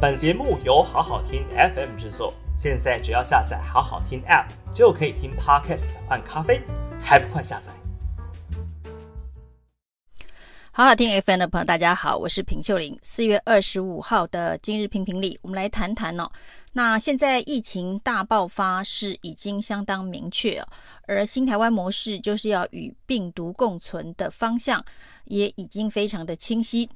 本节目由好好听 FM 制作，现在只要下载好好听 App 就可以听 Podcast 换咖啡，还不快下载？好好听 FM 的朋友，大家好，我是平秀玲。四月二十五号的今日评评里，我们来谈谈哦。那现在疫情大爆发是已经相当明确哦，而新台湾模式就是要与病毒共存的方向也已经非常的清晰。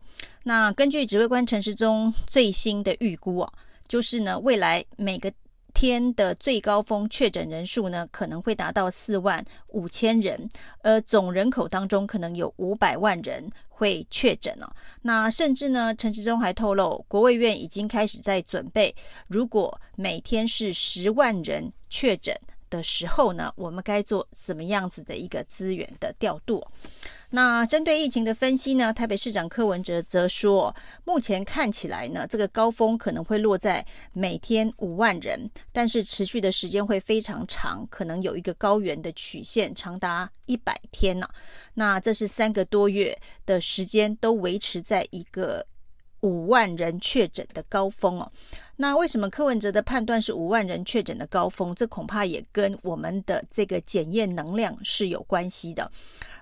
那根据指挥官陈时中最新的预估哦，就是呢，未来每个天的最高峰确诊人数呢，可能会达到四万五千人，而总人口当中可能有五百万人会确诊了。那甚至呢，陈时中还透露，国卫院已经开始在准备，如果每天是十万人确诊的时候呢，我们该做什么样子的一个资源的调度？那针对疫情的分析呢，台北市长柯文哲则说，目前看起来呢，这个高峰可能会落在每天五万人，但是持续的时间会非常长，可能有一个高原的曲线，长达一百天呢、那这是三个多月的时间都维持在一个五万人确诊的高峰哦。那为什么柯文哲的判断是五万人确诊的高峰？这恐怕也跟我们的这个检验能量是有关系的。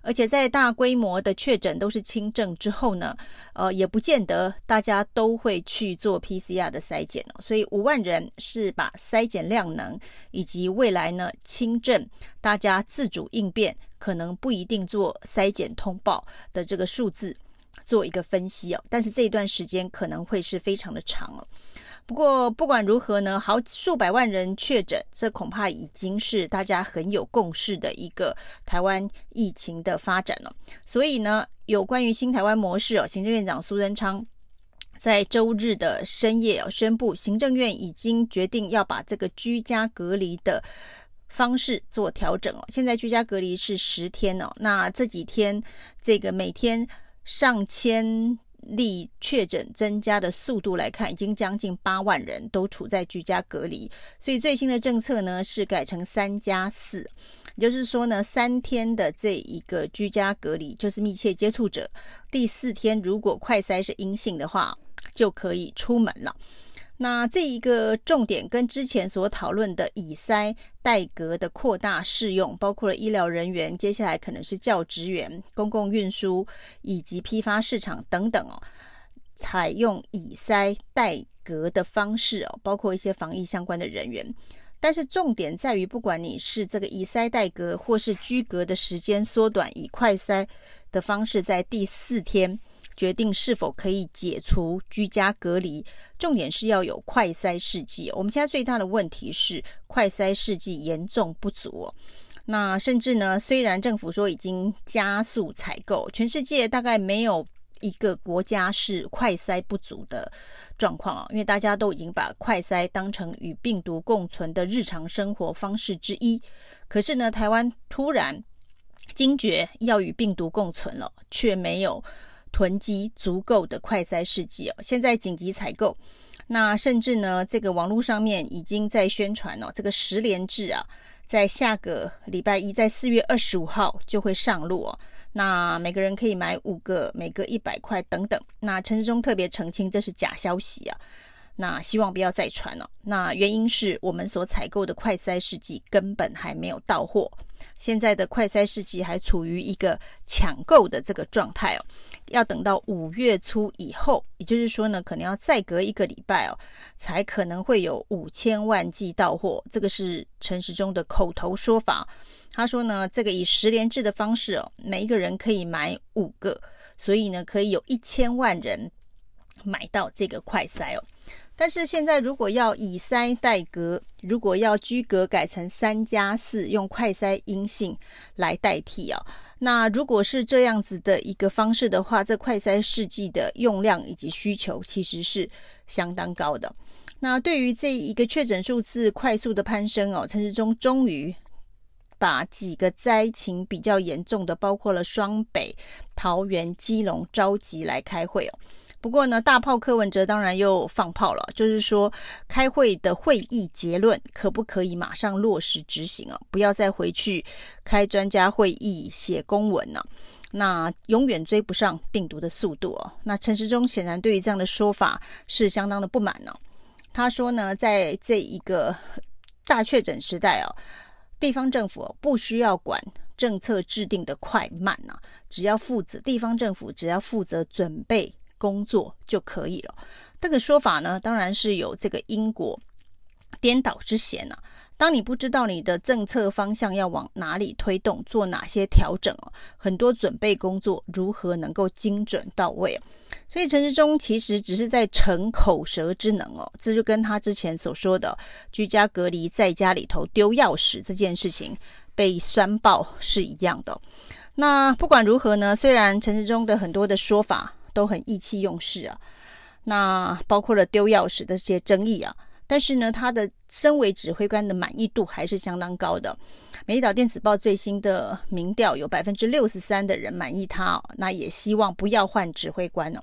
而且在大规模的确诊都是轻症之后呢，呃，也不见得大家都会去做 PCR 的筛检哦。所以五万人是把筛检量能以及未来呢轻症大家自主应变，可能不一定做筛检通报的这个数字做一个分析哦。但是这一段时间可能会是非常的长哦。不过不管如何呢，好数百万人确诊，这恐怕已经是大家很有共识的一个台湾疫情的发展了。所以呢，有关于新台湾模式哦，行政院长苏贞昌在周日的深夜哦宣布，行政院已经决定要把这个居家隔离的方式做调整哦。现在居家隔离是十天哦，那这几天这个每天上千。例确诊增加的速度来看，已经将近八万人都处在居家隔离，所以最新的政策呢是改成三加四，也就是说呢，三天的这一个居家隔离就是密切接触者，第四天如果快筛是阴性的话，就可以出门了。那这一个重点跟之前所讨论的以塞代隔的扩大适用，包括了医疗人员，接下来可能是教职员、公共运输以及批发市场等等哦，采用以塞代隔的方式哦，包括一些防疫相关的人员。但是重点在于，不管你是这个以塞代隔，或是居隔的时间缩短，以快塞的方式在第四天。决定是否可以解除居家隔离，重点是要有快筛试剂。我们现在最大的问题是快筛试剂严重不足哦。那甚至呢，虽然政府说已经加速采购，全世界大概没有一个国家是快筛不足的状况啊，因为大家都已经把快筛当成与病毒共存的日常生活方式之一。可是呢，台湾突然惊觉要与病毒共存了，却没有。囤积足够的快筛试剂哦，现在紧急采购。那甚至呢，这个网络上面已经在宣传哦，这个十连制啊，在下个礼拜一，在四月二十五号就会上路哦。那每个人可以买五个，每个一百块等等。那陈志忠特别澄清，这是假消息啊。那希望不要再传了。那原因是我们所采购的快筛试剂根本还没有到货，现在的快筛试剂还处于一个抢购的这个状态哦，要等到五月初以后，也就是说呢，可能要再隔一个礼拜哦，才可能会有五千万剂到货。这个是陈时中的口头说法。他说呢，这个以十连制的方式哦，每一个人可以买五个，所以呢，可以有一千万人买到这个快筛哦。但是现在，如果要以筛代隔，如果要居隔改成三加四，用快筛阴性来代替啊，那如果是这样子的一个方式的话，这快筛试剂的用量以及需求其实是相当高的。那对于这一个确诊数字快速的攀升哦，陈时中终于把几个灾情比较严重的，包括了双北、桃园、基隆召集来开会哦。不过呢，大炮柯文哲当然又放炮了，就是说开会的会议结论可不可以马上落实执行啊？不要再回去开专家会议写公文了。那永远追不上病毒的速度哦。那陈时中显然对于这样的说法是相当的不满呢、他说呢，在这一个大确诊时代哦，地方政府不需要管政策制定的快慢呐、啊，只要负责地方政府只要负责准备工作就可以了。这个说法呢，当然是有这个因果颠倒之嫌呐、当你不知道你的政策方向要往哪里推动，做哪些调整哦，很多准备工作如何能够精准到位？所以陈时中其实只是在逞口舌之能哦，这就跟他之前所说的居家隔离在家里头丢钥匙这件事情被酸爆是一样的。那不管如何呢，虽然陈时中的很多的说法都很意气用事啊，那包括了丢钥匙的这些争议啊。但是呢，他的身为指挥官的满意度还是相当高的。美岛电子报最新的民调有百分之六十三的人满意他哦，那也希望不要换指挥官哦。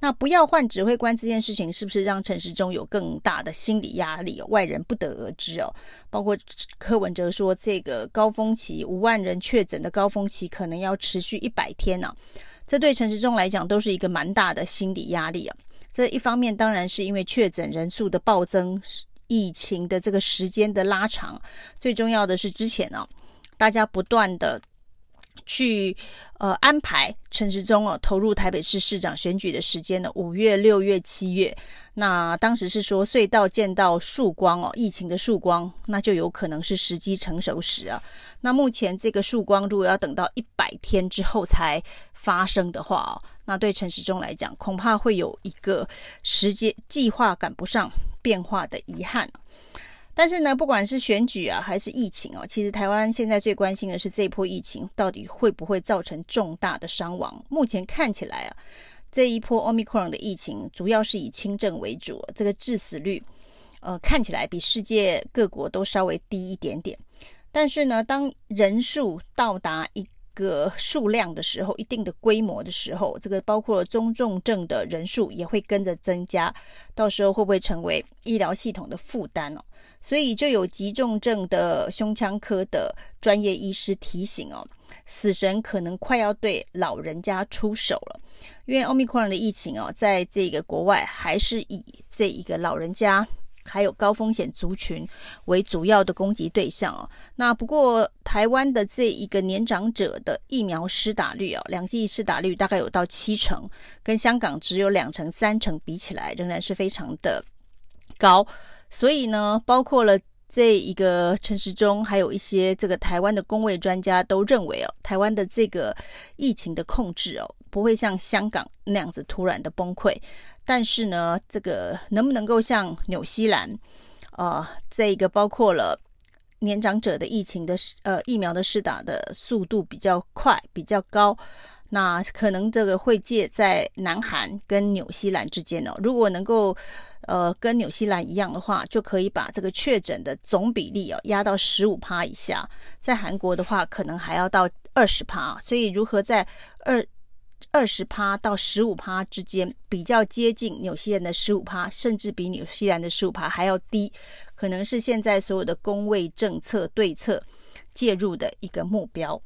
那不要换指挥官这件事情，是不是让陈时中有更大的心理压力？外人不得而知哦。包括柯文哲说，这个高峰期五万人确诊的高峰期可能要持续一百天呢，这对陈时中来讲都是一个蛮大的心理压力啊。这一方面当然是因为确诊人数的暴增，疫情的这个时间的拉长，最重要的是之前呢、大家不断的去呃安排陈时中哦投入台北市市长选举的时间呢，五月、六月、七月，那当时是说隧道见到曙光哦，疫情的曙光，那就有可能是时机成熟时啊。那目前这个曙光如果要等到一百天之后才发生的话哦，那对陈时中来讲，恐怕会有一个时间计划赶不上变化的遗憾。但是呢，不管是选举啊，还是疫情哦，其实台湾现在最关心的是这一波疫情到底会不会造成重大的伤亡。目前看起来啊，这一波 Omicron 的疫情主要是以轻症为主，这个致死率，呃，看起来比世界各国都稍微低一点点。但是呢，当人数到达一个数量的时候，一定的规模的时候，这个包括了中重症的人数也会跟着增加，到时候会不会成为医疗系统的负担哦？所以就有急重症的胸腔科的专业医师提醒哦，死神可能快要对老人家出手了，因为 Omicron 的疫情哦，在这个国外还是以这一个老人家。还有高风险族群为主要的攻击对象哦。那不过台湾的这一个年长者的疫苗施打率哦，两剂施打率大概有到七成，跟香港只有两成三成比起来，仍然是非常的高。所以呢，包括了这一个陈时中，还有一些这个台湾的公卫专家都认为哦，台湾的这个疫情的控制哦，不会像香港那样子突然的崩溃。但是呢，这个能不能够像纽西兰，呃，这个包括了年长者的疫情的呃疫苗的施打的速度比较快、比较高，那可能这个会介在南韩跟纽西兰之间哦。如果能够呃跟纽西兰一样的话，就可以把这个确诊的总比例哦压到十五趴以下。在韩国的话，可能还要到二十趴。所以如何在二二十趴到十五趴之间，比较接近纽西兰的十五趴，甚至比纽西兰的十五趴还要低，可能是现在所有的工位政策对策介入的一个目标。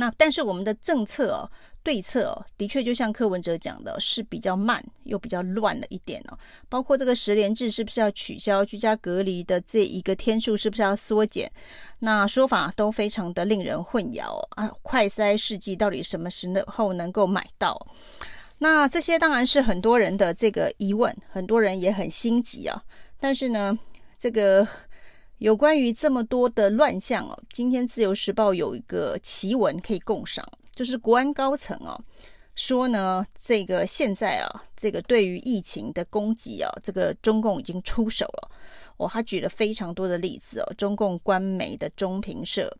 那但是我们的政策哦，对策哦，的确就像柯文哲讲的，是比较慢又比较乱了一点哦。包括这个十连制是不是要取消，居家隔离的这一个天数是不是要缩减？那说法都非常的令人混淆啊。快筛试剂到底什么时候能够买到？那这些当然是很多人的这个疑问，很多人也很心急啊。但是呢，这个。有关于这么多的乱象哦，今天自由时报有一个奇文可以共赏，就是国安高层哦说呢，这个现在啊，这个对于疫情的攻击啊，这个中共已经出手了。哦，他举了非常多的例子哦，中共官媒的中评社，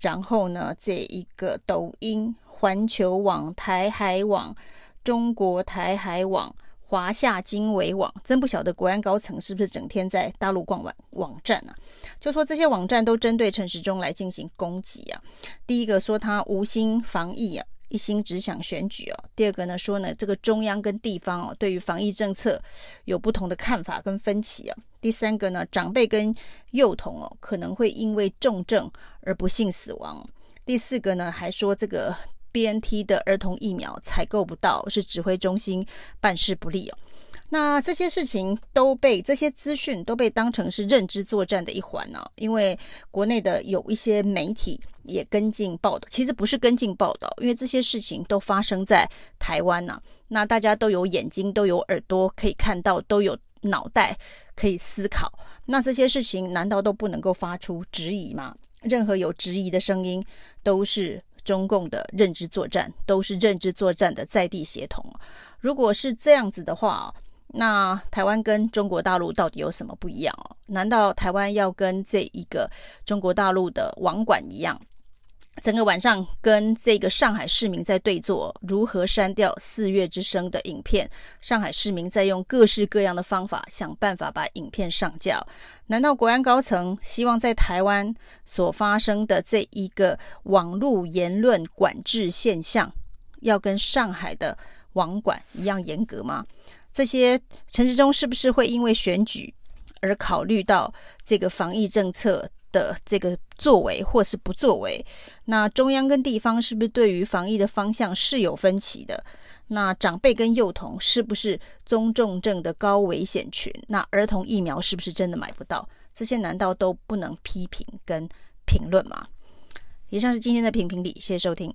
然后呢，这一个抖音、环球网、台海网、中国台海网。华夏经纬网真不晓得国安高层是不是整天在大陆逛网网站啊？就说这些网站都针对陈时中来进行攻击啊。第一个说他无心防疫啊，一心只想选举啊。第二个呢说呢，这个中央跟地方哦，对于防疫政策有不同的看法跟分歧啊。第三个呢，长辈跟幼童哦可能会因为重症而不幸死亡。第四个呢还说这个 BNT 的儿童疫苗采购不到，是指挥中心办事不力哦。那这些事情都被这些资讯都被当成是认知作战的一环呢、因为国内的有一些媒体也跟进报道，其实不是跟进报道，因为这些事情都发生在台湾呢、那大家都有眼睛，都有耳朵可以看到，都有脑袋可以思考。那这些事情难道都不能够发出质疑吗？任何有质疑的声音，都是中共的认知作战，都是认知作战的在地协同。如果是这样子的话，那台湾跟中国大陆到底有什么不一样哦？难道台湾要跟这一个中国大陆的网管一样，整个晚上跟这个上海市民在对坐，如何删掉《四月之声》的影片？上海市民在用各式各样的方法想办法把影片上架。难道国安高层希望在台湾所发生的这一个网络言论管制现象，要跟上海的网管一样严格吗？这些陈时中是不是会因为选举而考虑到这个防疫政策的这个作为或是不作为？那中央跟地方是不是对于防疫的方向是有分歧的？那长辈跟幼童是不是中重症的高危险群？那儿童疫苗是不是真的买不到？这些难道都不能批评跟评论吗？以上是今天的评评理，谢谢收听。